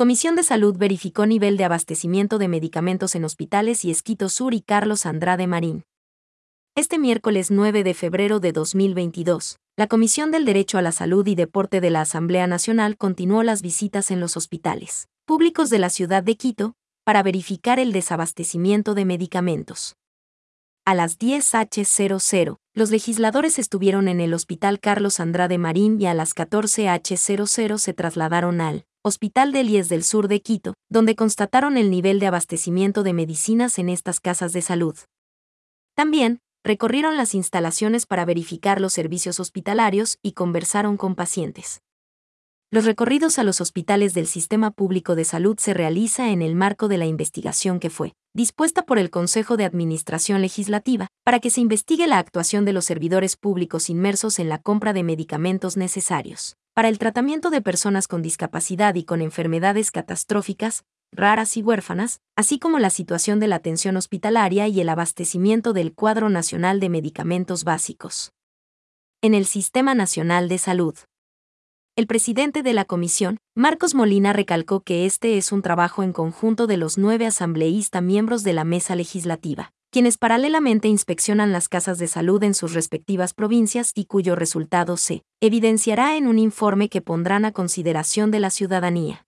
Comisión de Salud verificó nivel de abastecimiento de medicamentos en hospitales y Esquito Sur y Carlos Andrade Marín. Este miércoles 9 de febrero de 2022, la Comisión del Derecho a la Salud y Deporte de la Asamblea Nacional continuó las visitas en los hospitales públicos de la ciudad de Quito para verificar el desabastecimiento de medicamentos. A las 10h00, los legisladores estuvieron en el Hospital Carlos Andrade Marín y a las 14h00 se trasladaron al Hospital de Lies del Sur de Quito, donde constataron el nivel de abastecimiento de medicinas en estas casas de salud. También, recorrieron las instalaciones para verificar los servicios hospitalarios y conversaron con pacientes. Los recorridos a los hospitales del Sistema Público de Salud se realiza en el marco de la investigación que fue dispuesta por el Consejo de Administración Legislativa para que se investigue la actuación de los servidores públicos inmersos en la compra de medicamentos necesarios para el tratamiento de personas con discapacidad y con enfermedades catastróficas, raras y huérfanas, así como la situación de la atención hospitalaria y el abastecimiento del cuadro nacional de medicamentos básicos. En el Sistema Nacional de Salud. El presidente de la comisión, Marcos Molina, recalcó que este es un trabajo en conjunto de los nueve asambleístas miembros de la mesa legislativa, quienes paralelamente inspeccionan las casas de salud en sus respectivas provincias y cuyo resultado se evidenciará en un informe que pondrán a consideración de la ciudadanía.